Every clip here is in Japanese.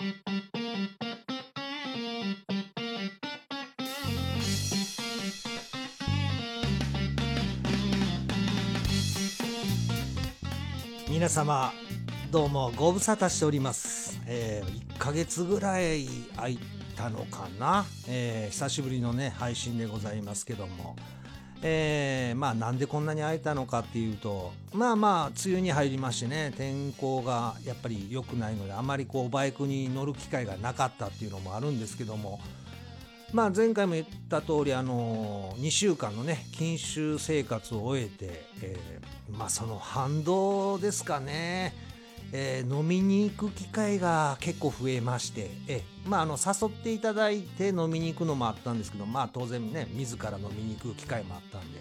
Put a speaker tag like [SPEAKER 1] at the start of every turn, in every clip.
[SPEAKER 1] 皆様どうもご無沙汰しております、えー、1ヶ月ぐらい空いたのかな、えー、久しぶりのね配信でございますけども。えー、まあなんでこんなに空いたのかっていうとまあまあ梅雨に入りましてね天候がやっぱり良くないのであまりこうバイクに乗る機会がなかったっていうのもあるんですけどもまあ前回も言った通りあの2週間のね禁酒生活を終えて、えー、まあその反動ですかね。えー、飲みに行く機会が結構増えまして、えまあ、あの誘っていただいて飲みに行くのもあったんですけど、まあ、当然ね自ら飲みに行く機会もあったんで、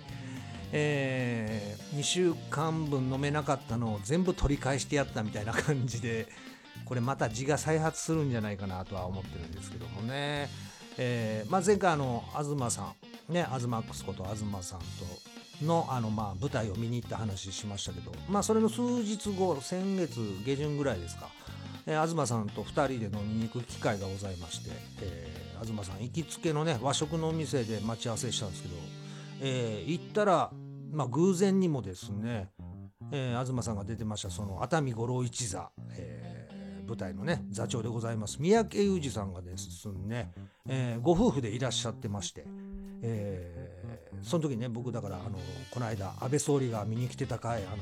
[SPEAKER 1] えー、2週間分飲めなかったのを全部取り返してやったみたいな感じでこれまた字が再発するんじゃないかなとは思ってるんですけどもね、えーまあ、前回あの東さんねアズマックスこと東さんとのあのまあ舞台を見に行った話しましたけど、まあ、それの数日後先月下旬ぐらいですか、えー、東さんと2人で飲みに行く機会がございまして、えー、東さん行きつけのね和食のお店で待ち合わせしたんですけど、えー、行ったら、まあ、偶然にもですね、えー、東さんが出てましたその熱海五郎一座、えー、舞台のね座長でございます三宅裕二さんがですね、えー、ご夫婦でいらっしゃってまして、えーその時ね僕だからあのこの間安倍総理が見に来てた回あの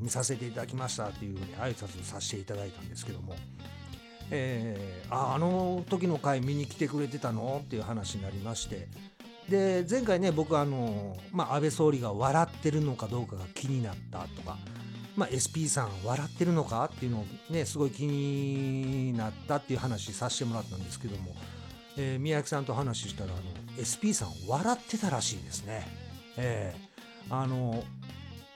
[SPEAKER 1] 見させていただきましたっていうふうに挨拶させていただいたんですけども、えー、ああの時の回見に来てくれてたのっていう話になりまして。で前回ね僕あの、まあ、安倍総理が笑ってるのかどうかが気になったとか、まあ、SP さん笑ってるのかっていうのをねすごい気になったっていう話させてもらったんですけども。えー、宮城さんと話したらあの SP さん笑ってたらしいですね。えー、あの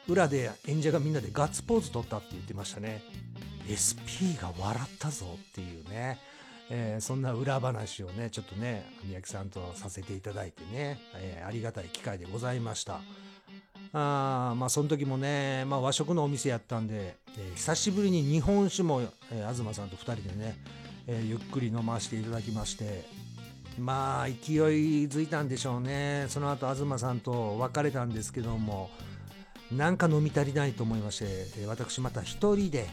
[SPEAKER 1] 裏で演者がみんなでガッツポーズ取ったって言ってましたね。SP が笑ったぞっていうね、えー、そんな裏話をねちょっとね宮城さんとさせていただいてね、えー、ありがたい機会でございました。あまあその時もね、まあ、和食のお店やったんで、えー、久しぶりに日本酒も、え、東さんと2人でね、え、ゆっくり飲ませていただきましてまあ勢いづいたんでしょうね。その後東さんと別れたんですけどもなんか飲み足りないと思いまして私また一人で、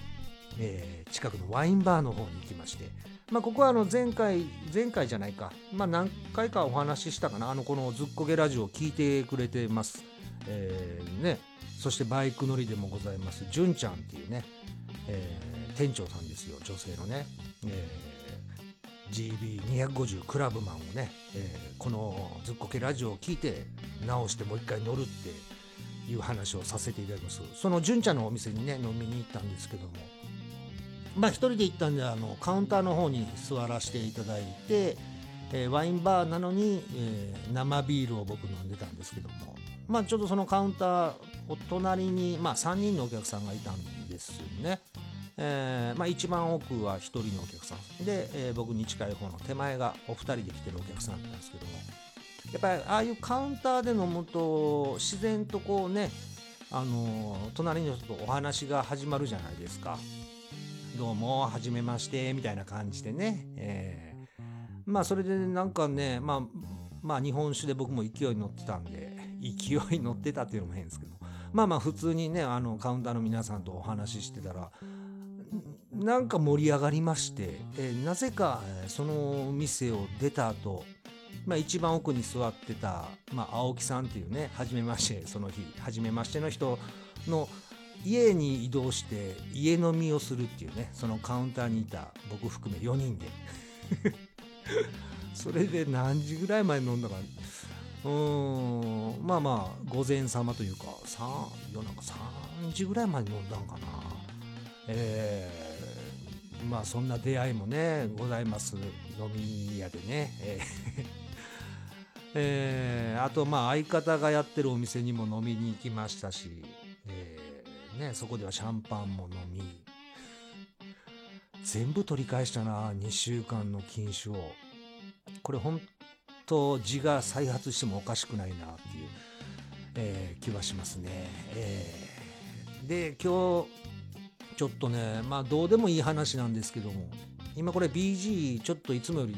[SPEAKER 1] えー、近くのワインバーの方に行きまして。まあここはあの前回前回じゃないか。まあ何回かお話ししたかな。あのこのずっこけラジオを聞いてくれてます。えー、ね。そしてバイク乗りでもございます。純ちゃんっていうね、えー、店長さんですよ。女性のね、えー GB250 クラブマンをね、えー、このずっこけラジオを聞いて直してもう一回乗るっていう話をさせていただきます。その純茶のお店にね飲みに行ったんですけども。まあ一人で行ったんであのカウンターの方に座らせていただいて、えー、ワインバーなのに、えー、生ビールを僕飲んでたんですけども。まあちょっとそのカウンターお隣に、まあ、3人のお客さんがいたんですよね。えーまあ、一番奥は1人のお客さん。で、えー、僕に近い方の手前がお二人で来てるお客さんなんですけども。やっぱりああいうカウンターで飲むと自然とこうねあの、隣の人とお話が始まるじゃないですか。どうもはじめましてみたいな感じでね、えー、まあそれでなんかねまあまあ日本酒で僕も勢いに乗ってたんで勢いに乗ってたっていうのも変ですけど。まあまあ普通にねあのカウンターの皆さんとお話ししてたらなんか盛り上がりまして、えー、なぜかその店を出た後、まあ、一番奥に座ってた、まあ、青木さんっていうね初めましてその日初めましての人の家に移動して家飲みをするっていうねそのカウンターにいた僕含め4人で。それで何時ぐらい前に飲んだか。うんまあまあ午前様というか夜中3時ぐらいまで飲んだんかな。えー、まあそんな出会いもねございます。飲み屋でね、えーえー、あとまあ相方がやってるお店にも飲みに行きましたし、えーね、そこではシャンパンも飲み全部取り返したな2週間の禁酒を。これ本当字が再発してもおかしくないなっていう、えー、気はしますね、えー、で今日ちょっとねまあどうでもいい話なんですけども今これ BG ちょっといつもより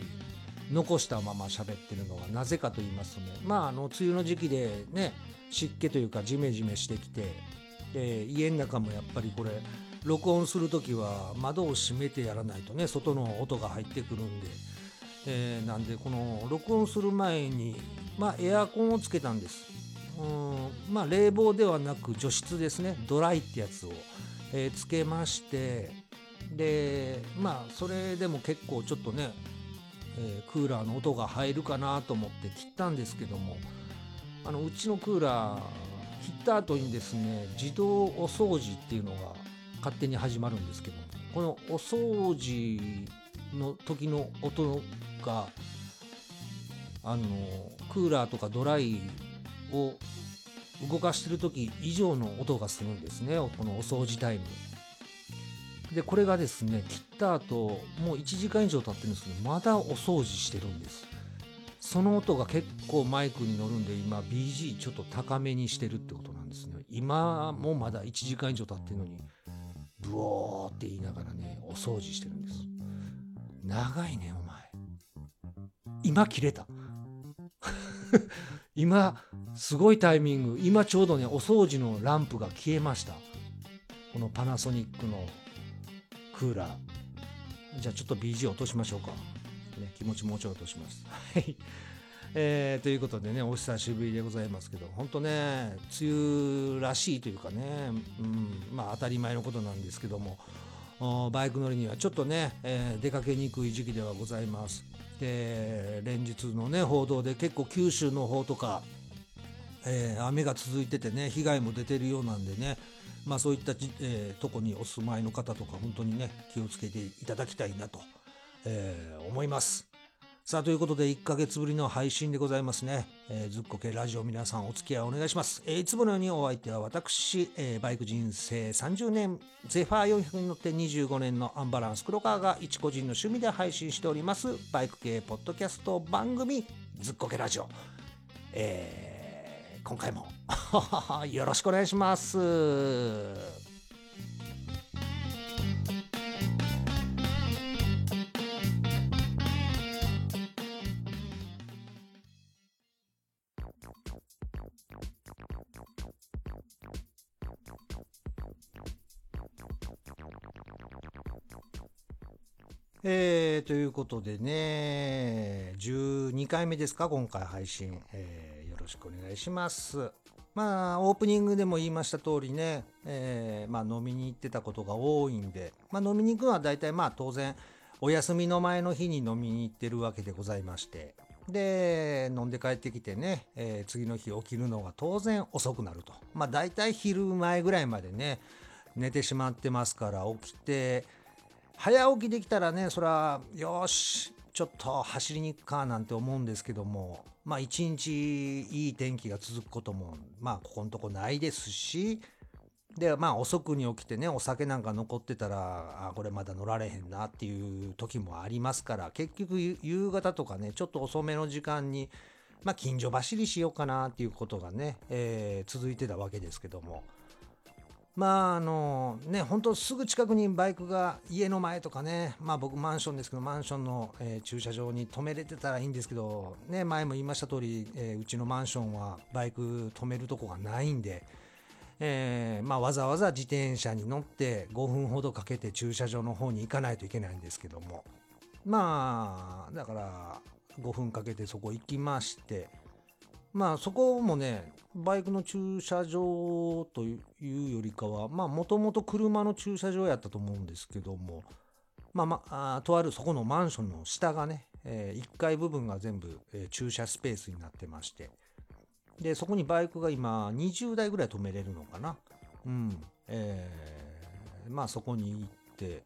[SPEAKER 1] 残したまま喋ってるのはなぜかと言いますとねまああの梅雨の時期でね湿気というかジメジメしてきてで家の中もやっぱりこれ録音する時は窓を閉めてやらないとね外の音が入ってくるんで、えー、なんでこの録音する前にまあエアコンをつけたんです。うんまあ冷房ではなく除湿ですね。ドライってやつを、えー、つけましてでまあそれでも結構ちょっとね、えー、クーラーの音が入るかなと思って切ったんですけどもあのうちのクーラー切った後にですね自動お掃除っていうのが勝手に始まるんですけどこのお掃除の時の音があのクーラーとかドライを動かしてる時以上の音がするんですね。このお掃除タイム。でこれがですね切った後もう1時間以上経ってるんですけどまだお掃除してるんです。その音が結構マイクに乗るんで今 BG ちょっと高めにしてるってことなんですね。今もまだ1時間以上経ってるのにブオーって言いながらねお掃除してるんです。長いねお前。今切れた。今すごいタイミング。今ちょうどねお掃除のランプが消えました。このパナソニックのクーラー。じゃあちょっと BG 落としましょうか。ね、気持ちもうちょい落とします。えー、ということでね、お久しぶりでございますけど、本当ね、梅雨らしいというかね、うん、まあ当たり前のことなんですけども、バイク乗りにはちょっとね、えー、出かけにくい時期ではございます。で、連日のね、報道で結構九州の方とか、えー、雨が続いててね、被害も出てるようなんでね、まあそういったえー、とこにお住まいの方とか、本当にね、気をつけていただきたいなと。えー、思います。さあ、ということで、1ヶ月ぶりの配信でございますね。えー、ずっこけラジオ皆さんお付き合いお願いします。えー、いつものようにお相手は私、えー、バイク人生30年、ゼファー400に乗って25年のアンバランス黒川が一個人の趣味で配信しております、バイク系ポッドキャスト番組、ずっこけラジオ。えー、今回も よろしくお願いします。えー、ということでね、12回目ですか、今回配信、えー、よろしくお願いします。まあ、オープニングでも言いました通りね、えー、まあ、飲みに行ってたことが多いんで、まあ、飲みに行くのは大体まあ当然、お休みの前の日に飲みに行ってるわけでございまして、で、飲んで帰ってきてね、えー、次の日起きるのが当然遅くなると。まあ大体昼前ぐらいまでね、寝てしまってますから起きて、早起きできたらねそれはよしちょっと走りに行くかなんて思うんですけどもまあ一日いい天気が続くこともまあここのとこないですしでまあ遅くに起きてねお酒なんか残ってたらあこれまだ乗られへんなっていう時もありますから結局夕方とかねちょっと遅めの時間にまあ近所走りしようかなっていうことがね、えー、続いてたわけですけども。まああのね本当すぐ近くにバイクが家の前とかね。まあ僕マンションですけどマンションの、えー、駐車場に止めれてたらいいんですけどね前も言いました通り、えー、うちのマンションはバイク止めるとこがないんで、えー、まあわざわざ自転車に乗って5分ほどかけて駐車場の方に行かないといけないんですけども。まあだから5分かけてそこ行きましてまあそこもねバイクの駐車場というよりかはまあもともと車の駐車場やったと思うんですけどもまあまあとあるそこのマンションの下がね、えー、1階部分が全部、えー、駐車スペースになってましてでそこにバイクが今20台ぐらい止めれるのかな。うん。えー、まあそこに行って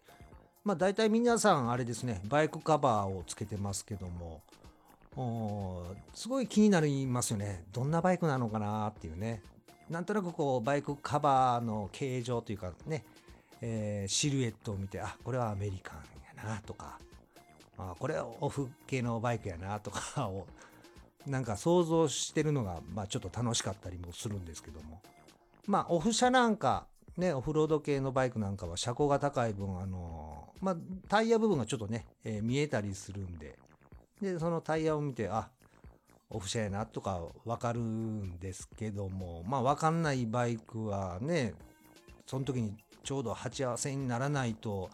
[SPEAKER 1] まあ大体皆さんあれですねバイクカバーをつけてますけどもすごい気になりますよね。どんなバイクなのかなっていうね。なんとなくこうバイクカバーの形状というかね、えー、シルエットを見て、あ、これはアメリカンやなとか、あこれはオフ系のバイクやなとか を、なんか想像してるのが、まあちょっと楽しかったりもするんですけども。まあオフ車なんか、ね、オフロード系のバイクなんかは車高が高い分、あのまあ、タイヤ部分がちょっとね、えー、見えたりするんで、で、そのタイヤを見て、あ、オフ車やなとかわかるんですけども、まあわかんないバイクはね、その時にちょうど鉢合わせにならないと、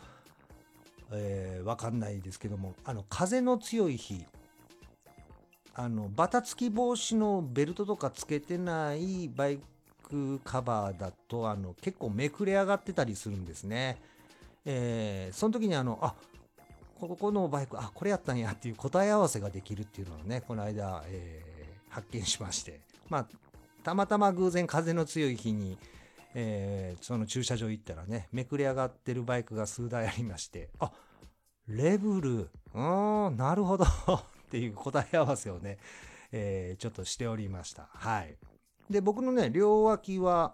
[SPEAKER 1] えー、わかんないですけども、あの、風の強い日、あの、バタつき防止のベルトとかつけてないバイクカバーだと、あの、結構めくれ上がってたりするんですね。えー、その時にあの、あ、ここのバイク、あ、これやったんやっていう答え合わせができるっていうのをね、この間、えー、発見しまして、まあ、たまたま偶然風の強い日に、えー、その駐車場行ったらね、めくれ上がってるバイクが数台ありまして、あ、レブル、うーん、なるほどっていう答え合わせをね、えー、ちょっとしておりました。はい。で、僕のね、両脇は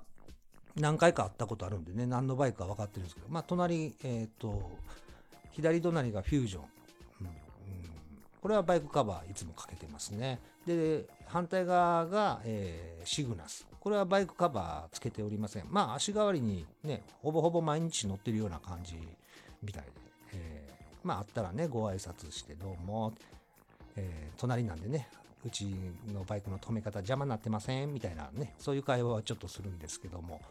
[SPEAKER 1] 何回か会ったことあるんでね、何のバイクか分かってるんですけど、まあ、隣、えっ、ー、と、左隣がフュージョン。これはバイクカバーいつもかけてますね。で、反対側が、えー、シグナス。これはバイクカバーつけておりません。まあ足代わりにね、ほぼほぼ毎日乗ってるような感じみたいで。えー、まああったらね、ご挨拶してどうも。えー、隣なんでね、うちのバイクの止め方邪魔になってませんみたいなね、そういう会話はちょっとするんですけども。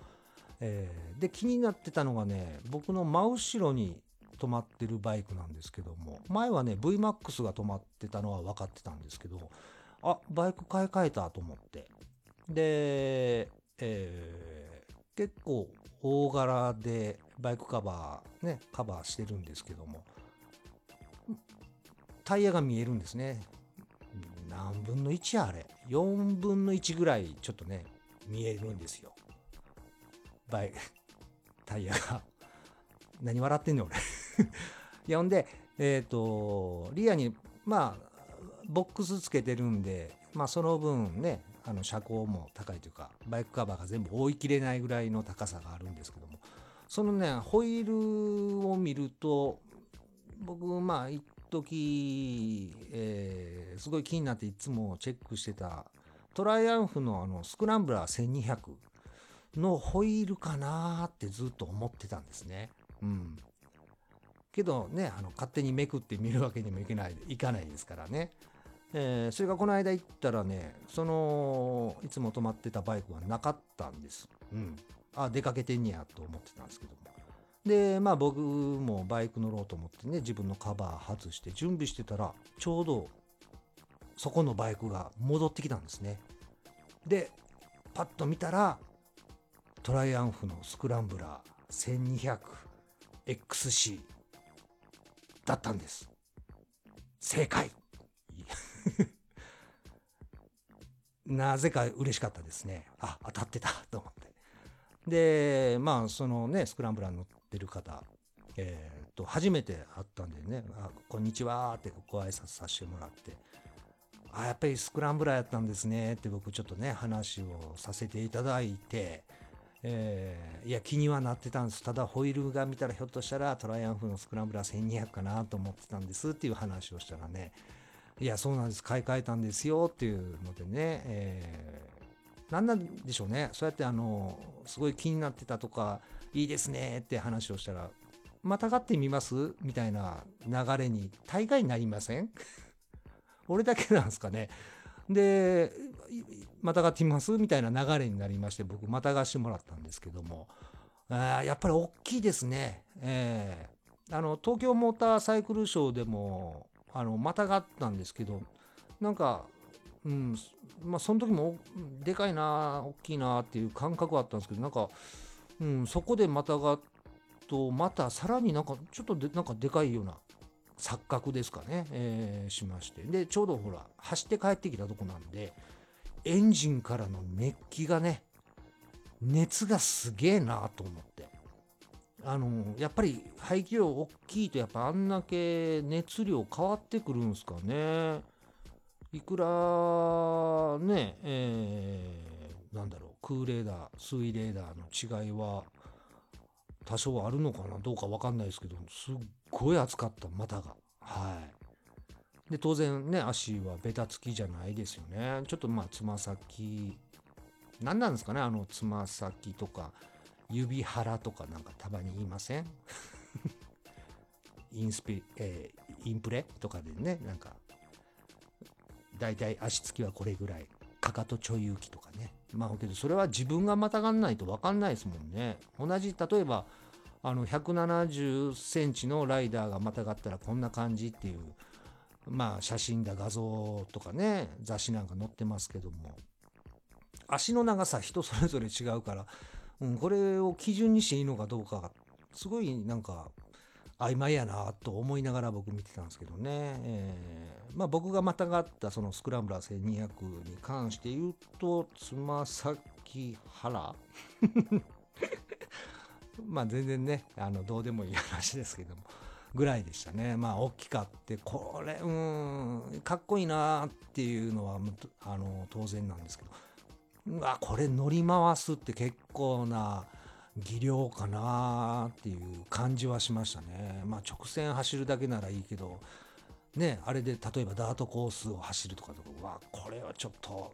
[SPEAKER 1] えー、で、気になってたのがね、僕の真後ろに止まってるバイクなんですけども、前はね、VMAX が止まってたのは分かってたんですけど、あ、バイク買い替えたと思って。で、えー、結構大柄でバイクカバー、ね、カバーしてるんですけども、タイヤが見えるんですね。何分の1あれ ?4 分の1ぐらいちょっとね、見えるんですよ。バイ、タイヤが。何笑ってんねん俺いやほんで、えっ、ー、と、リアに、まあ、ボックスつけてるんで、まあその分ね、あの車高も高いというか、バイクカバーが全部覆いきれないぐらいの高さがあるんですけども、そのね、ホイールを見ると、僕、まあ、一時、えー、すごい気になっていつもチェックしてた、トライアンフのあのスクランブラー1200のホイールかなーってずっと思ってたんですね。うん。けどね、あの、勝手にめくって見るわけにもいけない、いかないですからね。えー、それがこの間行ったらね、その、いつも止まってたバイクはなかったんです。うん。あ、出かけてんねやと思ってたんですけども。で、まあ僕もバイク乗ろうと思ってね、自分のカバー外して準備してたら、ちょうどそこのバイクが戻ってきたんですね。で、パッと見たら、トライアンフのスクランブラー 1200XC だったんです。正解 なぜか嬉しかったですね。あ、当たってたと思って。で、まあ、そのね、スクランブラー乗ってる方、えー、と、初めて会ったんでね、あ、こんにちはってご挨拶させてもらって、あ、やっぱりスクランブラーやったんですねって僕ちょっとね、話をさせていただいて、えー、いや、気にはなってたんです。ただ、ホイールが見たらひょっとしたらトライアンフのスクランブラー1200かなと思ってたんですっていう話をしたらね、いや、そうなんです。買い替えたんですよっていうのでね、えー、何なんでしょうね。そうやってあの、すごい気になってたとか、いいですねって話をしたら、またがってみます？みたいな流れに大概なりません？俺だけなんですかね。で、またがってみます？みたいな流れになりまして、僕またがしてもらったんですけども、あやっぱり大きいですね。えー、あの、東京モーターサイクルショーでも、あのまたがったんですけどなんかうんまあその時もでかいな大きいなっていう感覚はあったんですけどなんか、うん、そこでまたがとまたさらになんかちょっとでなんかでかいような錯覚ですかね、えー、しまして。でちょうどほら走って帰ってきたとこなんでエンジンからの熱気がね熱がすげえなと思って。あのやっぱり排気量大きいとやっぱあんだけ熱量変わってくるんすかね。いくらねえー、なんだろう空レーダー水レーダーの違いは多少あるのかなどうか分かんないですけどすっごい暑かった股が。はい。で当然ね足はベタつきじゃないですよねちょっとまあつま先何なんですかねあのつま先とか指腹とかなんかたまに言いません？インスピ、えー、インプレとかでね、なんか、だいたい足つきはこれぐらい、かかとちょい浮きとかね。まあ、けどそれは自分がまたがんないと分かんないですもんね。同じ、例えば、あの、170センチのライダーがまたがったらこんな感じっていう、まあ、写真だ、画像とかね、雑誌なんか載ってますけども、足の長さ人それぞれ違うから、うん、これを基準にしていいのかどうか、すごいなんか、曖昧やなと思いながら僕見てたんですけどね、えー、まあ僕がまたがったそのスクランブラー1200に関して言うとつま先腹 まあ全然ねあのどうでもいい話ですけども。ぐらいでしたね。まあ大きかってこれうんかっこいいなっていうのはあの当然なんですけど。うわこれ乗り回すって結構な技量かなっていう感じはしましたね。まあ直線走るだけならいいけど、ね、あれで例えばダートコースを走るとかとか、うわ、これはちょっと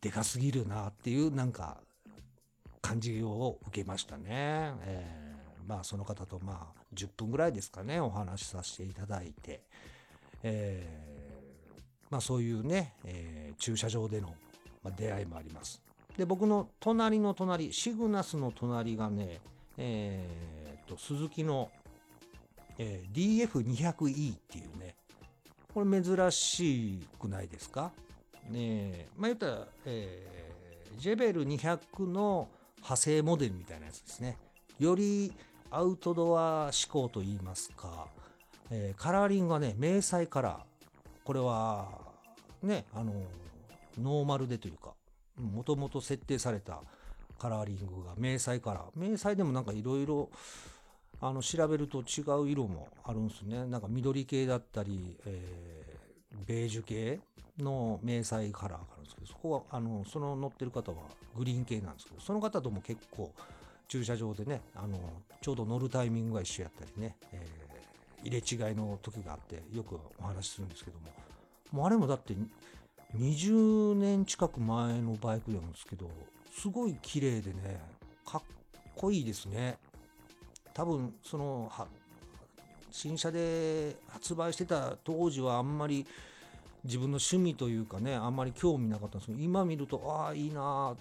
[SPEAKER 1] でかすぎるなっていうなんか感じを受けましたね。えー、まあその方とまあ10分ぐらいですかね、お話しさせていただいて、えー、まあそういうね、えー、駐車場での出会いもあります。で、僕の隣の隣、シグナスの隣がね、えー、と、鈴木の、えー、DF200E っていうね、これ珍しくないですか？ねまあ言ったら、えー、ジェベル200の派生モデルみたいなやつですね。よりアウトドア志向といいますか、えー、カラーリングはね、迷彩カラー。これは、ね、あの、ノーマルでというか、もともと設定されたカラーリングが迷彩カラー。迷彩でもなんかいろいろあの調べると違う色もあるんですね。なんか緑系だったり、えー、ベージュ系の迷彩カラーがあるんですけど、そこは、あの、その乗ってる方はグリーン系なんですけど、その方とも結構駐車場でね、あの、ちょうど乗るタイミングが一緒やったりね、えー、入れ違いの時があって、よくお話しするんですけども、もうあれもだって20年近く前のバイクなんですけど、すごい綺麗でね、かっこいいですね。多分、その、新車で発売してた当時はあんまり自分の趣味というかね、あんまり興味なかったんですけど、今見ると、ああ、いいな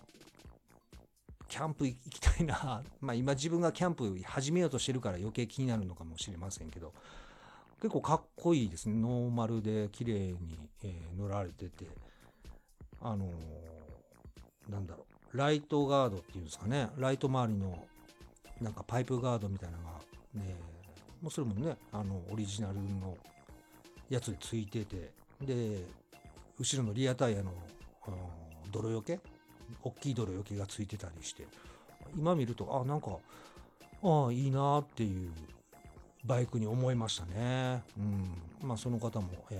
[SPEAKER 1] キャンプ行きたいな。まあ今自分がキャンプ始めようとしてるから余計気になるのかもしれませんけど、結構かっこいいですね。ノーマルで綺麗に、えー、乗られてて、あのー、なんだろう、ライトガードっていうんですかね、ライト周りのなんかパイプガードみたいなのが、ね、もうそれもね、あの、オリジナルのやつでついてて、で、後ろのリアタイヤの、泥よけ大きい泥よけがついてたりして、今見ると、あ、なんか、ああ、いいなっていうバイクに思いましたね。うん。まあその方も、え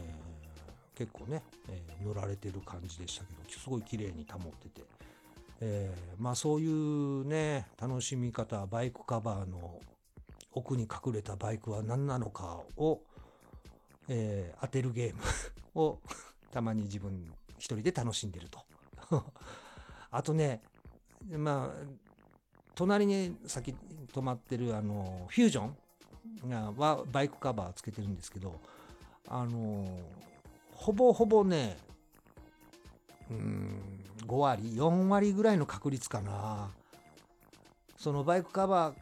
[SPEAKER 1] ー、結構ね、えー、乗られてる感じでしたけど、すごい綺麗に保ってて。えー、まあそういうね、楽しみ方、バイクカバーの奥に隠れたバイクは何なのかを、え、当てるゲームをたまに自分一人で楽しんでると。あとね、まあ、隣に先止まってるあの、フュージョンはバイクカバーつけてるんですけど、あのほぼほぼね、うん、5割、4割ぐらいの確率かな。そのバイクカバー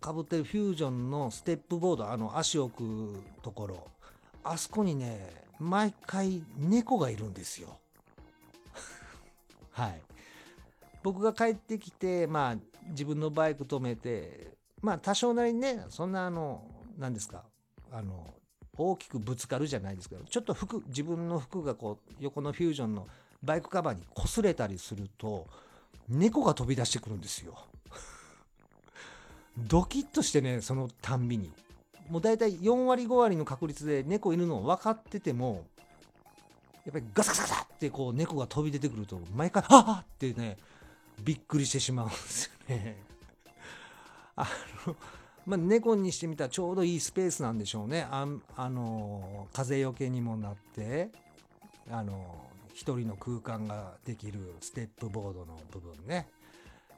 [SPEAKER 1] かぶってるフュージョンのステップボード、あの足置くところ、あそこにね、毎回猫がいるんですよ。はい。僕が帰ってきて、まあ自分のバイク止めて、まあ多少なりにね、そんなあの、何ですか、あの、大きくぶつかるじゃないですけど、ちょっと服、自分の服がこう、横のフュージョンのバイクカバーに擦れたりすると、猫が飛び出してくるんですよ。ドキッとしてね、そのたんびに。もう大体4割5割の確率で猫いるの分かってても、やっぱりガサガサガサってこう猫が飛び出てくると、毎回、はっってね、びっくりしてしまうんですよね。あの、まあ、猫にしてみたらちょうどいいスペースなんでしょうね。ああの、風よけにもなって、あの、一人の空間ができるステップボードの部分ね。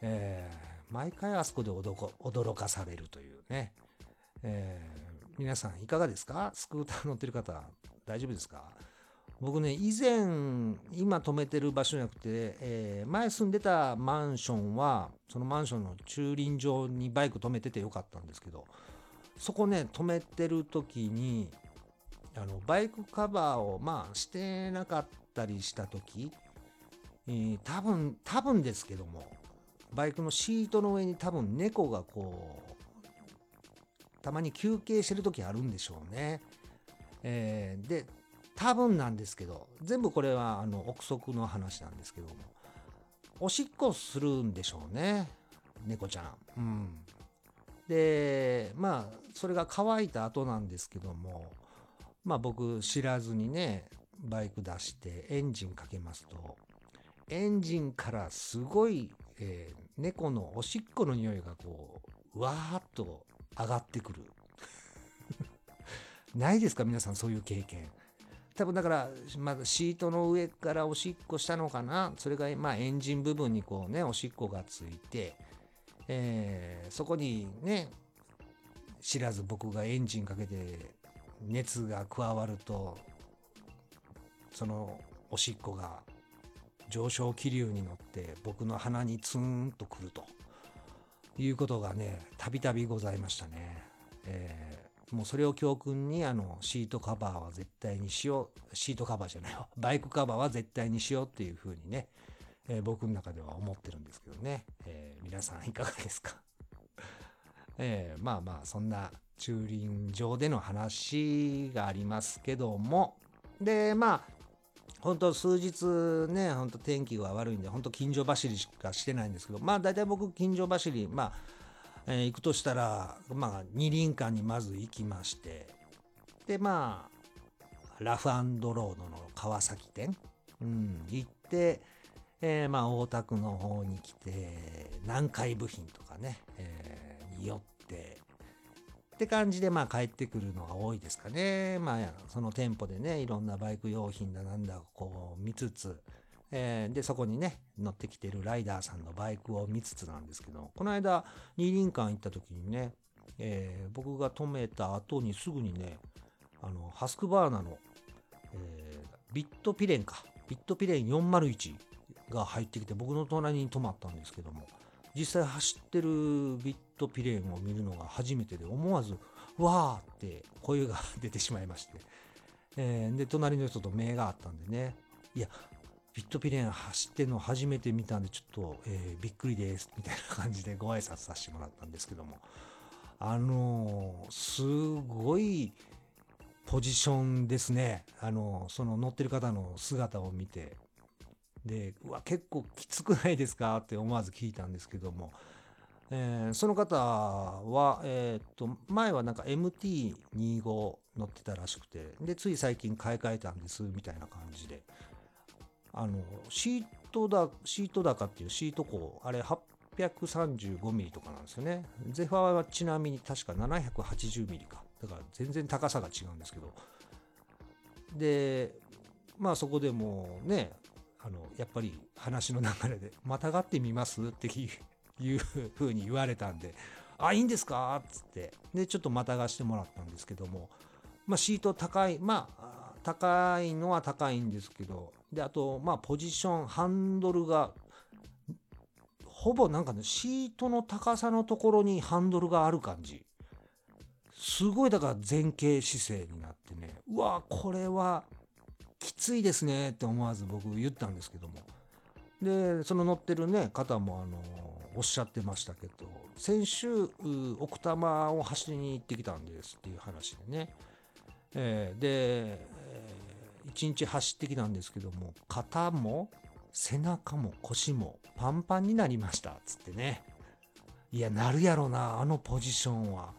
[SPEAKER 1] えー、毎回あそこで驚かされるというね。え皆さんいかがですか？スクーター乗ってる方大丈夫ですか？僕ね以前今止めてる場所じゃなくて、えー、前住んでたマンションはそのマンションの駐輪場にバイク止めててよかったんですけどそこね止めてる時にあのバイクカバーをまあしてなかったりした時、えー、多分多分ですけどもバイクのシートの上に多分猫がこうたまに休憩してる時あるんでしょうね。えー、で多分なんですけど全部これはあの憶測の話なんですけどもおしっこするんでしょうね猫ちゃん。うん、でまあそれが乾いた後なんですけどもまあ僕知らずにねバイク出してエンジンかけますとエンジンからすごい、えー、猫のおしっこの匂いがこうわーっと上がってくる。ないですか？皆さんそういう経験。多分だからまずシートの上からおしっこしたのかな？それがまあエンジン部分にこうねおしっこがついて、えー、そこにね知らず僕がエンジンかけて熱が加わるとそのおしっこが上昇気流に乗って僕の鼻にツーンとくるということがね、たびたびございましたね。えー、もうそれを教訓に、あの、シートカバーは絶対にしよう、シートカバーじゃないわ、バイクカバーは絶対にしようっていうふうにね、えー、僕の中では思ってるんですけどね。えー、皆さんいかがですか？えー、まあまあ、そんな駐輪場での話がありますけども、で、まあ、本当数日ね、本当天気が悪いんで、本当近所走りしかしてないんですけど、まあ大体僕近所走り、まあ、えー、行くとしたら、まあ二輪館にまず行きまして、で、まあ、ラフロードの川崎店、うん、行って、えー、まあ大田区の方に来て、南海部品とかね、えー、に寄って、って感じでまあ帰ってくるのが多いですかね。まあその店舗でね、いろんなバイク用品だなんだこう見つつ、えー、で、そこにね、乗ってきてるライダーさんのバイクを見つつなんですけど、この間、二輪館行った時にね、えー、僕が止めた後にすぐにね、あの、ハスクバーナの、えー、ビットピレンか、ビットピレン401が入ってきて、僕の隣に止まったんですけども、実際走ってるビットピレーンを見るのが初めてで思わず「わー!」って声が出てしまいまして、えー、で隣の人と目があったんでねいやビットピレーン走ってんの初めて見たんでちょっと、えー、びっくりですみたいな感じでご挨拶させてもらったんですけども。あのー、すごいポジションですね。あのその乗ってる方の姿を見て。で、うわ、結構きつくないですかって思わず聞いたんですけども、えー、その方は、え、っと、前はなんか MT25 乗ってたらしくて、で、つい最近買い替えたんです、みたいな感じで、あの、シートだ、シート高っていうシート高、あれ835ミリとかなんですよね。ゼファーはちなみに確か780ミリか。だから全然高さが違うんですけど。で、まあそこでもうね、あのやっぱり話の流れで「またがってみます?」っていうふうに言われたんで「あいいんですか?」っつってでちょっとまたがしてもらったんですけども、まあ、シート高いまあ高いのは高いんですけどであとまあポジションハンドルがほぼなんかねシートの高さのところにハンドルがある感じ。すごいだから前傾姿勢になってね。うわこれはきついですねって思わず僕言ったんですけども。でその乗ってるね方もあのおっしゃってましたけど先週奥多摩を走りに行ってきたんですっていう話でね、えー、で、1日走ってきたんですけども肩も背中も腰もパンパンになりましたつってねいやなるやろなあのポジションは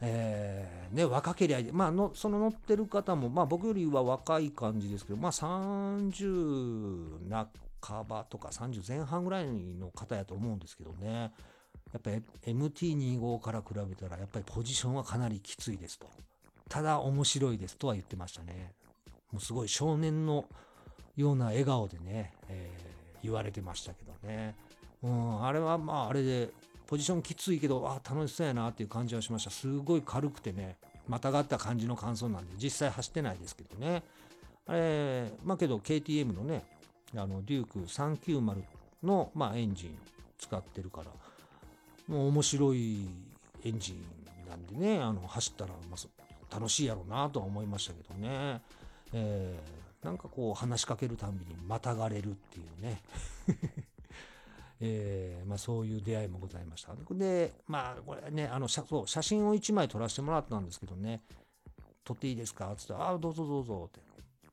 [SPEAKER 1] えー、ね、若けりゃ、まあの、その乗ってる方も、まあ僕よりは若い感じですけど、まあ30半ばとか30前半ぐらいの方やと思うんですけどね。やっぱり MT25 から比べたら、やっぱりポジションはかなりきついですと。ただ面白いですとは言ってましたね。もうすごい少年のような笑顔でね、えー、言われてましたけどね。うん、あれはまああれでポジションきついけど、あ楽しそうやなっていう感じはしました。すごい軽くてね、またがった感じの感想なんで実際走ってないですけどねあれまあけど KTM のねあのデューク390の、まあ、エンジン使ってるからもう面白いエンジンなんでねあの走ったら、まあ、楽しいやろうなとは思いましたけどね、えー、なんかこう話しかけるたびにまたがれるっていうね えーまあ、そういう出会いもございました。で、まあ、これね、あの写そう写真を1枚撮らせてもらったんですけどね、撮っていいですか？つって、ああ、どうぞどうぞって。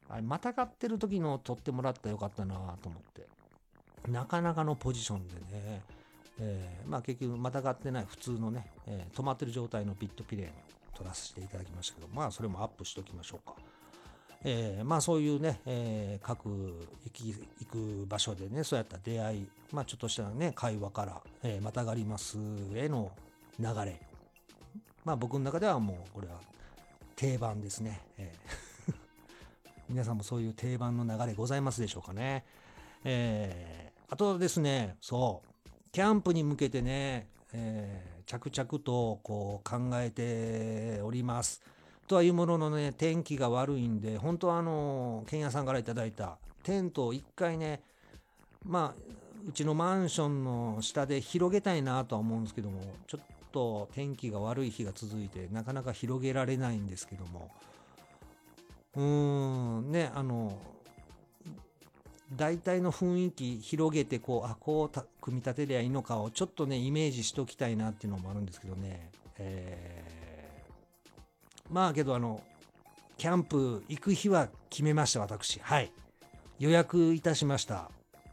[SPEAKER 1] あれ、またがってる時の撮ってもらったらよかったなと思って。なかなかのポジションでね、えー、まあ結局またがってない普通のね、えー、止まってる状態のピットピレーン撮らせていただきましたけど、まあそれもアップしときましょうか。えー、まあそういうね、えー、各行き行く場所でねそうやった出会い、まあ、ちょっとしたね会話から、えー、またがりますへの流れ。まあ僕の中ではもうこれは定番ですね、えー、皆さんもそういう定番の流れございますでしょうかね、えー、あとですねそう。キャンプに向けてね、えー、着々とこう考えております。とはいうもののね、天気が悪いんで、本当はあの、剣屋さんから頂いたテントを一回ね、まあ、うちのマンションの下で広げたいなとは思うんですけども、ちょっと天気が悪い日が続いて、なかなか広げられないんですけども、うーん、ね、あの、大体の雰囲気広げてこうあこう組み立てりゃいいのかをちょっとねイメージしときたいなっていうのもあるんですけどね、えまあけどあのキャンプ行く日は決めました私。はい。予約いたしました、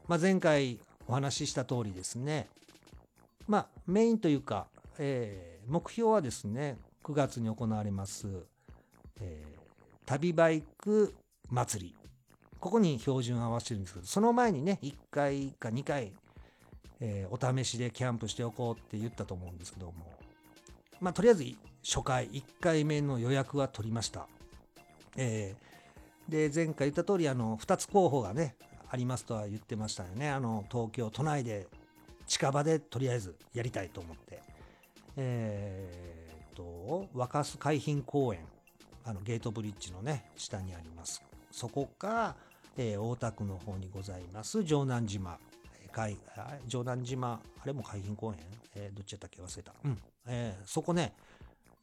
[SPEAKER 1] まあ、前回お話しした通りですね。まあメインというか、えー、目標はですね9月に行われます、えー、旅バイク祭り。ここに標準合わせてるんですけどその前にね1回か2回、えー、お試しでキャンプしておこうって言ったと思うんですけども。まあとりあえず初回1回目の予約は取りました。えー、で前回言った通りあの2つ候補がねありますとは言ってましたよね。あの東京都内で近場でとりあえずやりたいと思って。えー、と若洲海浜公園あのゲートブリッジのね下にあります。そこか、えー、大田区の方にございます城南島。海城南島あれも海浜公園、えー、どっちやったっけ？忘れた、うん。えー、そこね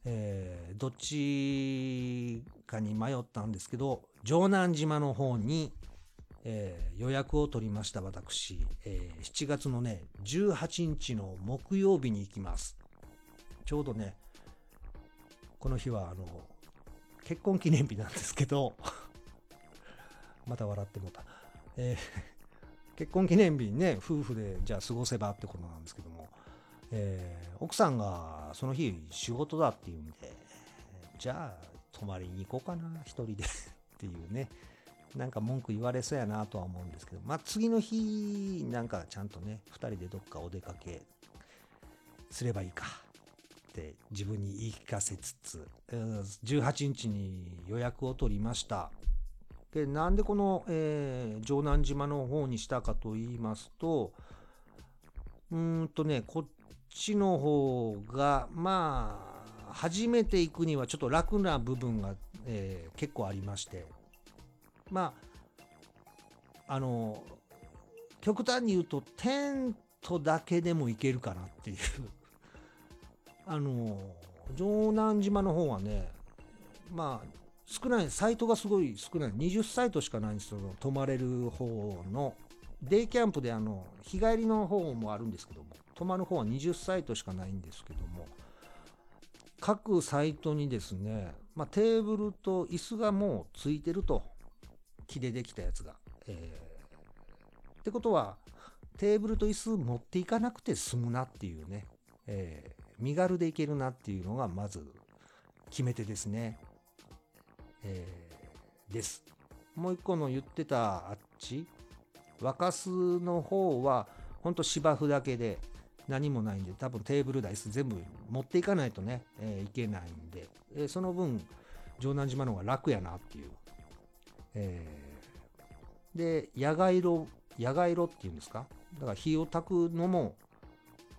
[SPEAKER 1] えー、どっちかに迷ったんですけど、城南島の方に、えー、予約を取りました私、えー、7月のね、18日の木曜日に行きます。ちょうどね、この日はあの、結婚記念日なんですけど、また笑ってもうた。えー、結婚記念日にね、夫婦でじゃあ過ごせばってことなんですけども、えー、奥さんがその日仕事だっていうんで、じゃあ泊まりに行こうかな、一人で っていうね、なんか文句言われそうやなとは思うんですけど、まあ次の日、なんかちゃんとね、二人でどっかお出かけすればいいかって自分に言い聞かせつつ、18日に予約を取りました。で、なんでこの、えー、城南島の方にしたかと言いますと、うーんとね、こっちの方がまあ初めて行くにはちょっと楽な部分が、えー、結構ありまして。まああの極端に言うとテントだけでも行けるかなっていう。あの城南島の方はねまあ少ないサイトがすごい少ない。20サイトしかないんですよ泊まれる方のデイキャンプであの日帰りの方もあるんですけども。泊まる方は20サイトしかないんですけども各サイトにですね、まあ、テーブルと椅子がもうついてると木でできたやつが。えー、ってことはテーブルと椅子持っていかなくて済むなっていうね、えー、身軽でいけるなっていうのがまず決め手ですね。えー、です。もう一個の言ってたあっち若洲の方はほんと芝生だけで何もないんで多分テーブル台全部持っていかないとね、えー、いけないんで、えー、その分城南島の方が楽やなっていう、えー、で野外炉野外炉っていうんですか？だから火を焚くのも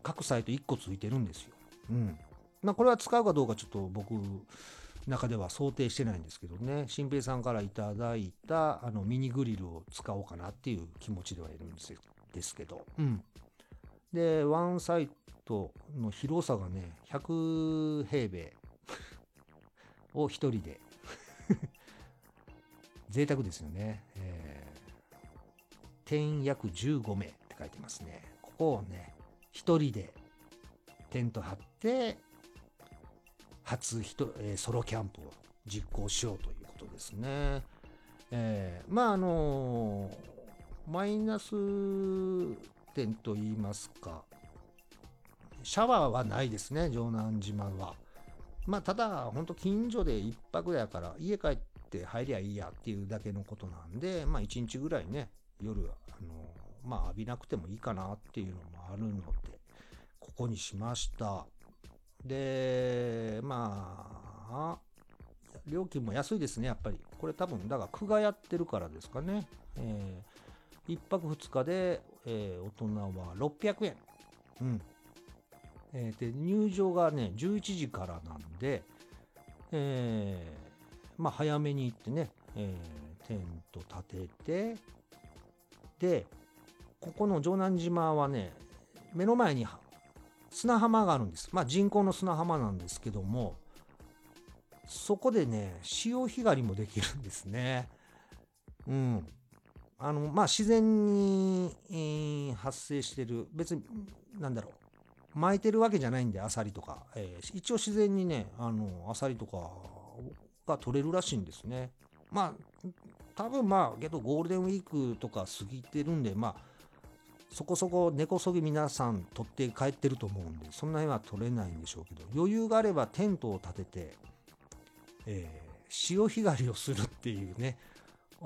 [SPEAKER 1] 各サイト1個ついてるんですよ。うん。まあこれは使うかどうかちょっと僕中では想定してないんですけどね。新平さんからいただいたあのミニグリルを使おうかなっていう気持ちではいるんですけど、うん、でワンサイトの広さがね100平米を1人で。贅沢ですよね、えー、点約15名って書いてますね。ここをね1人でテント張って初ひと、えー、ソロキャンプを実行しようということですね。えー、まああのー、マイナス点と言いますかシャワーはないですね城南島は。まあただ本当近所で1泊やから家帰って入りゃいいやっていうだけのことなんでまあ1日ぐらいね夜あのまあ浴びなくてもいいかなっていうのもあるのでここにしました。で、まあ、料金も安いですね、やっぱり。これ多分、だから区がやってるからですかね。えー、1泊2日で、えー、大人は600円。うん。えー、で、入場がね、11時からなんで、えー、まあ、早めに行ってね、えー、テント立てて、で、ここの城南島はね、目の前に砂浜があるんです。まあ人工の砂浜なんですけども、そこでね、潮干狩りもできるんですね。うん。あの、まあ自然に、えー、発生してる、別に、なんだろう、巻いてるわけじゃないんで、アサリとか。えー、一応自然にね、あの、アサリとかが取れるらしいんですね。まあ、多分まあ、けどゴールデンウィークとか過ぎてるんで、まあ、そこそこ根こそぎ皆さん取って帰ってると思うんでそんなには取れないんでしょうけど余裕があればテントを立てて、えー、潮干狩りをするっていうね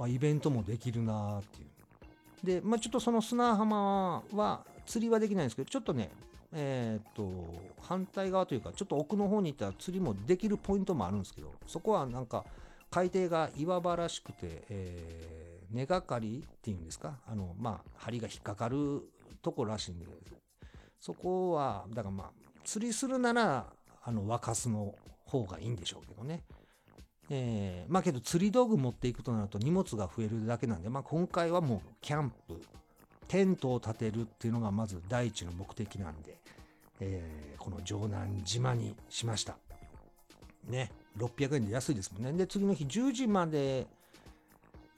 [SPEAKER 1] あイベントもできるなっていう。で、まあ、ちょっとその砂浜は釣りはできないんですけどちょっとねえっ、と反対側というかちょっと奥の方に行ったら釣りもできるポイントもあるんですけどそこはなんか海底が岩場らしくて、えー根がかりっていうんですか？あのまあ針が引っかかるとこらしいんでそこはだからまあ釣りするならあのワカスの方がいいんでしょうけどね。えー、まあけど釣り道具持っていくとなると荷物が増えるだけなんで、まあ、今回はもうキャンプテントを建てるっていうのがまず第一の目的なんで、えー、この城南島にしました。ね600円で安いですもんね。で次の日10時まで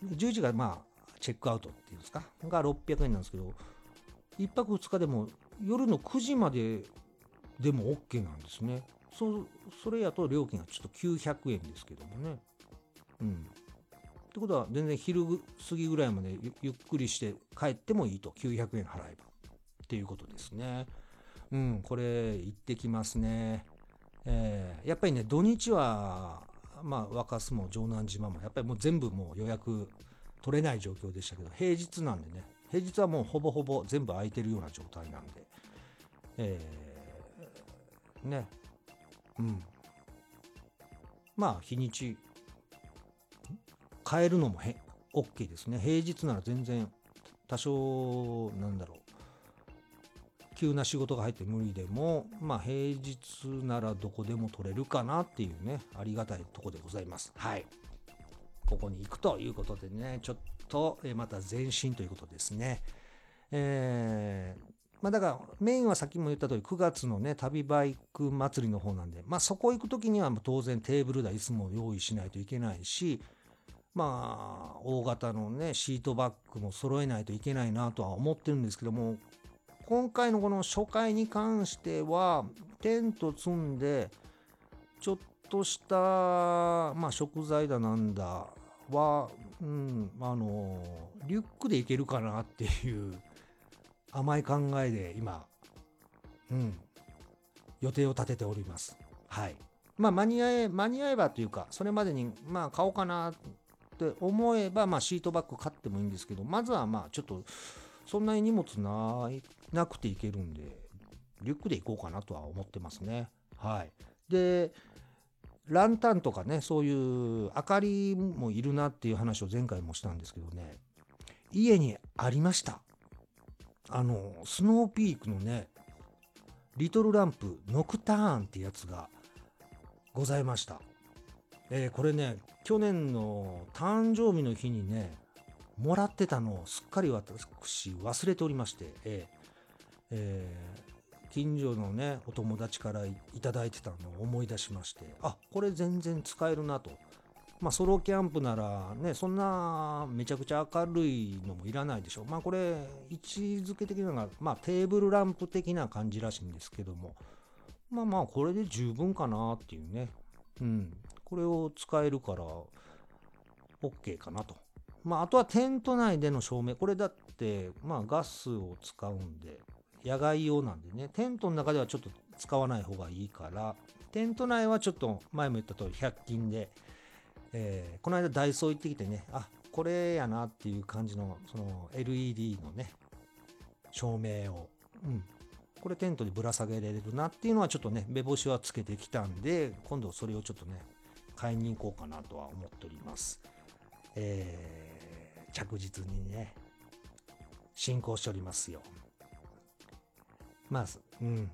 [SPEAKER 1] 10時がまあチェックアウトっていうんですか？が600円なんですけど1泊2日でも夜の9時まででも OK なんですね。そそれやと料金がちょっと900円ですけどもね。うん。ってことは全然昼過ぎぐらいまでゆっくりして帰ってもいいと。900円払えばっていうことですね。うん。これ行ってきますね。えー、やっぱりね土日はまあ、若洲も城南島もやっぱりもう全部もう予約取れない状況でしたけど平日なんでね。平日はもうほぼほぼ全部空いてるような状態なんで。えー、ね。うんまあ日にち変えるのもへ OK ですね平日なら全然多少なんだろう急な仕事が入って無理でも、まあ、平日ならどこでも取れるかなっていうね、ありがたいとこでございます。はい。ここに行くということでね、ちょっと、えまた前進ということですね。えー、まあ、だからメインはさっきも言った通り9月のね旅バイク祭りの方なんで、まあ、そこ行く時には当然テーブルだ椅子も用意しないといけないしまあ大型のねシートバッグも揃えないといけないなとは思ってるんですけども今回のこの初回に関してはテント積んでちょっとした、まあ、食材だなんだは、うん、あのリュックでいけるかなっていう甘い考えで今、うん、予定を立てております。はい。まあ間に合え、間に合えばというか、それまでにまあ買おうかなって思えば、まあシートバッグ買ってもいいんですけど、まずはまあちょっとそんなに荷物ななくていけるんで、リュックで行こうかなとは思ってますね。はい。で、ランタンとかね、そういう明かりもいるなっていう話を前回もしたんですけどね、家にありました。あの、スノーピークのね、リトルランプノクターンってやつがございました。えーこれね去年の誕生日の日にねもらってたのをすっかり私忘れておりまして、えーえー近所のねお友達からいただいてたのを思い出しましてあこれ全然使えるなとまあソロキャンプならねそんなめちゃくちゃ明るいのもいらないでしょう。まあこれ位置づけ的なのがまあテーブルランプ的な感じらしいんですけども。まあまあこれで十分かなっていうね。うん。これを使えるから OK かなと。まああとはテント内での照明。これだってまあガスを使うんで野外用なんでね。テントの中ではちょっと使わない方がいいから。テント内はちょっと前も言った通り100均で、えーこの間ダイソー行ってきてねあこれやなっていう感じのその LED のね照明を、うん、これテントにぶら下げられるなっていうのはちょっとね目星はつけてきたんで今度それをちょっとね買いに行こうかなとは思っております、えー着実にね進行しておりますよ。まあうん。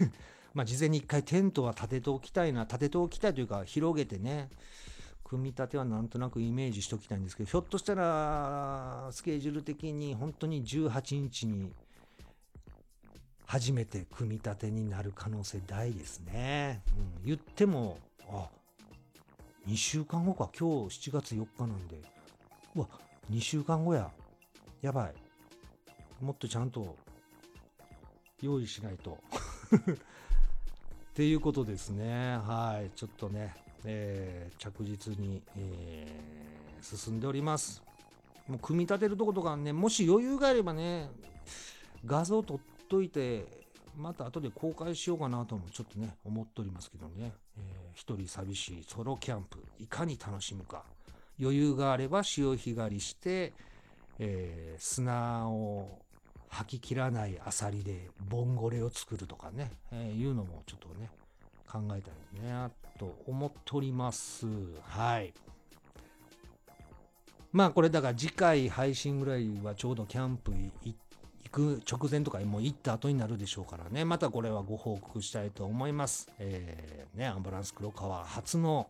[SPEAKER 1] まあ事前に一回テントは立てておきたいな立てておきたいというか広げてね組み立てはなんとなくイメージしておきたいんですけどひょっとしたらスケジュール的に本当に18日に初めて組み立てになる可能性大ですね、うん、言ってもあ2週間後か。今日7月4日なんで。うわ2週間後や。やばい。もっとちゃんと用意しないと。っていうことですね。はい。ちょっとね、えー着実に、えー進んでおります。もう組み立てるとことかねもし余裕があればね画像撮っといてまた後で公開しようかなともちょっとね思っておりますけどね、えー一人寂しいソロキャンプいかに楽しむか。余裕があれば潮干狩りして、えー砂を吐き切らないアサリでボンゴレを作るとかね、えーいうのもちょっとね考えたいね。と思っております。はい。まあこれだから次回配信ぐらいはちょうどキャンプ行く直前とかもう行った後になるでしょうからね。またこれはご報告したいと思います。えーねアンバランス黒川初の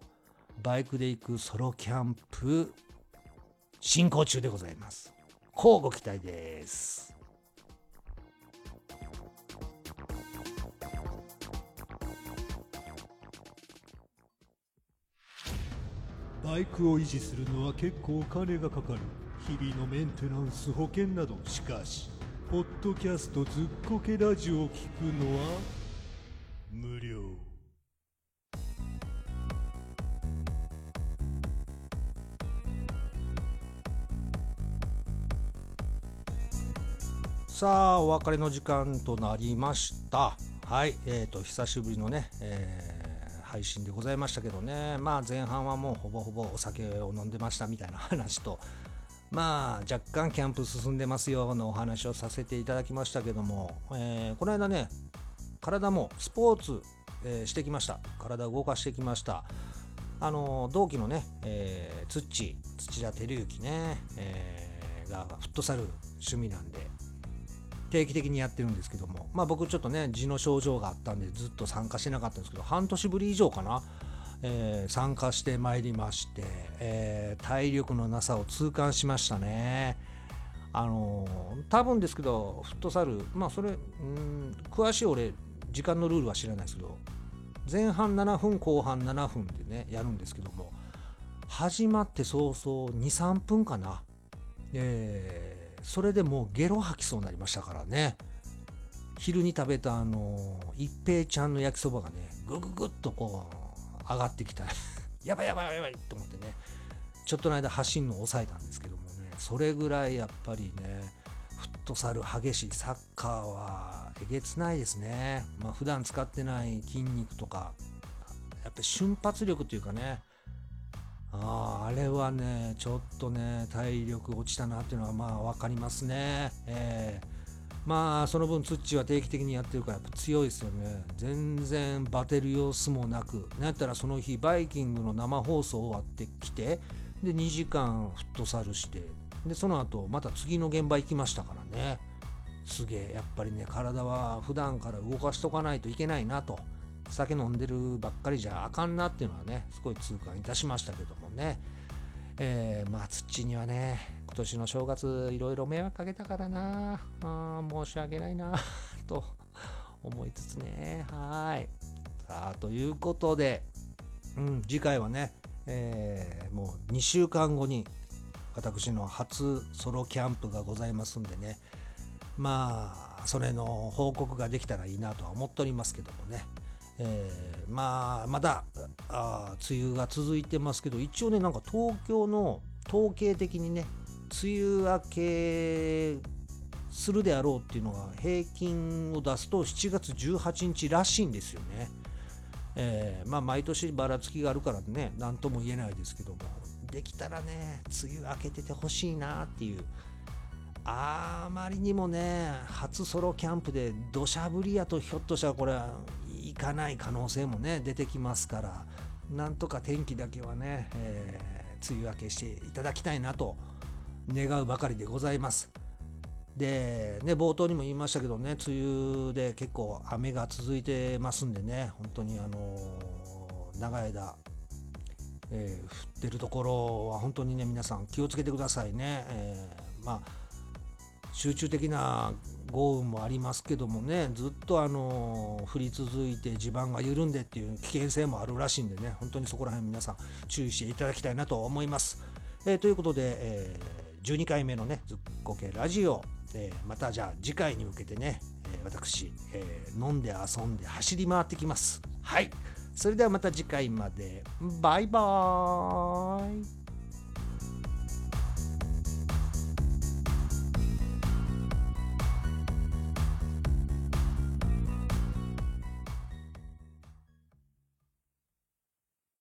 [SPEAKER 1] バイクで行くソロキャンプ進行中でございます。乞うご期待です。
[SPEAKER 2] バイクを維持するのは結構お金がかかる。日々のメンテナンス保険など。しかしポッドキャストずっこけラジオを聞くのは無料。
[SPEAKER 1] さあお別れの時間となりました。はいえー、と久しぶりのね、えー配信でございましたけどね。まあ前半はもうほぼほぼお酒を飲んでましたみたいな話と。まあ若干キャンプ進んでますよのお話をさせていただきましたけども、えーこの間ね体もスポーツ、えーしてきました。体を動かしてきました。あの同期のね、えー、土土田照之ね、えーがフットサル趣味なんで。定期的にやってるんですけどもまあ僕ちょっとね痔の症状があったんでずっと参加してなかったんですけど半年ぶり以上かな、えー参加してまいりまして、えー体力のなさを痛感しましたね。あのー多分ですけどフットサルまあそれうん詳しい俺時間のルールは知らないですけど前半7分後半7分でねやるんですけども始まって早々23分かな。えーそれでもうゲロ吐きそうになりましたからね。昼に食べたあの一平ちゃんの焼きそばがねぐぐぐっとこう上がってきた。やばいやばいやばいと思ってね。ちょっとの間走るのを抑えたんですけどもね。それぐらいやっぱりねフットサル激しい。サッカーはえげつないですね。まあ普段使ってない筋肉とかやっぱり瞬発力というかねああれはねちょっとね体力落ちたなっていうのはまあ分かりますね。えーまあその分ツッチは定期的にやってるからやっぱ強いですよね。全然バテる様子もなく。なんやったらその日バイキングの生放送終わってきてで2時間フットサルしてでその後また次の現場行きましたからね。すげえやっぱりね体は普段から動かしとかないといけないなと。酒飲んでるばっかりじゃあかんなっていうのはねすごい痛感いたしましたけどもね。えー、まあ土にはね今年の正月いろいろ迷惑かけたからな。あ申し訳ないな と思いつつね。はい。さあということで、うん、次回はね、えー、もう2週間後に私の初ソロキャンプがございますんでね。まあそれの報告ができたらいいなとは思っておりますけどもね、えー、まあまだあ梅雨が続いてますけど一応ねなんか東京の統計的にね梅雨明けするであろうっていうのが平均を出すと7月18日らしいんですよね。えー、まあ毎年ばらつきがあるからね何とも言えないですけどもできたらね梅雨明けててほしいなっていうあまりにもね初ソロキャンプで土砂降りやとひょっとしたらこれは行かない可能性もね出てきますからなんとか天気だけはね、えー、梅雨明けしていただきたいなと願うばかりでございます。で、ね、冒頭にも言いましたけどね、梅雨で結構雨が続いてますんでね、本当にあの長い間、えー、降ってるところは本当にね、皆さん気をつけてくださいね。えー、まあ集中的な豪雨もありますけどもねずっとあの降り続いて地盤が緩んでっていう危険性もあるらしいんでね本当にそこら辺皆さん注意していただきたいなと思います。えー、ということで、えー、12回目のねずっこけラジオ、えー、またじゃあ次回に向けてね、え私、え飲んで遊んで走り回ってきます。はいそれではまた次回までバイバーイ